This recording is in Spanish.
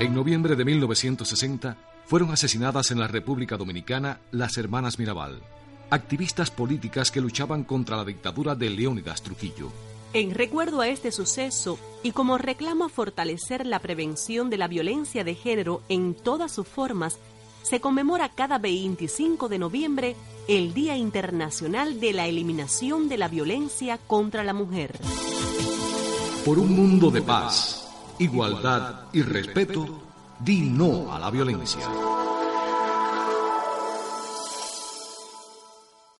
En noviembre de 1960 fueron asesinadas en la República Dominicana las hermanas Mirabal, activistas políticas que luchaban contra la dictadura de Leónidas Trujillo. En recuerdo a este suceso y como reclamo a fortalecer la prevención de la violencia de género en todas sus formas, se conmemora cada 25 de noviembre el Día Internacional de la Eliminación de la Violencia contra la Mujer. Por un mundo de paz, igualdad y respeto, di no a la violencia.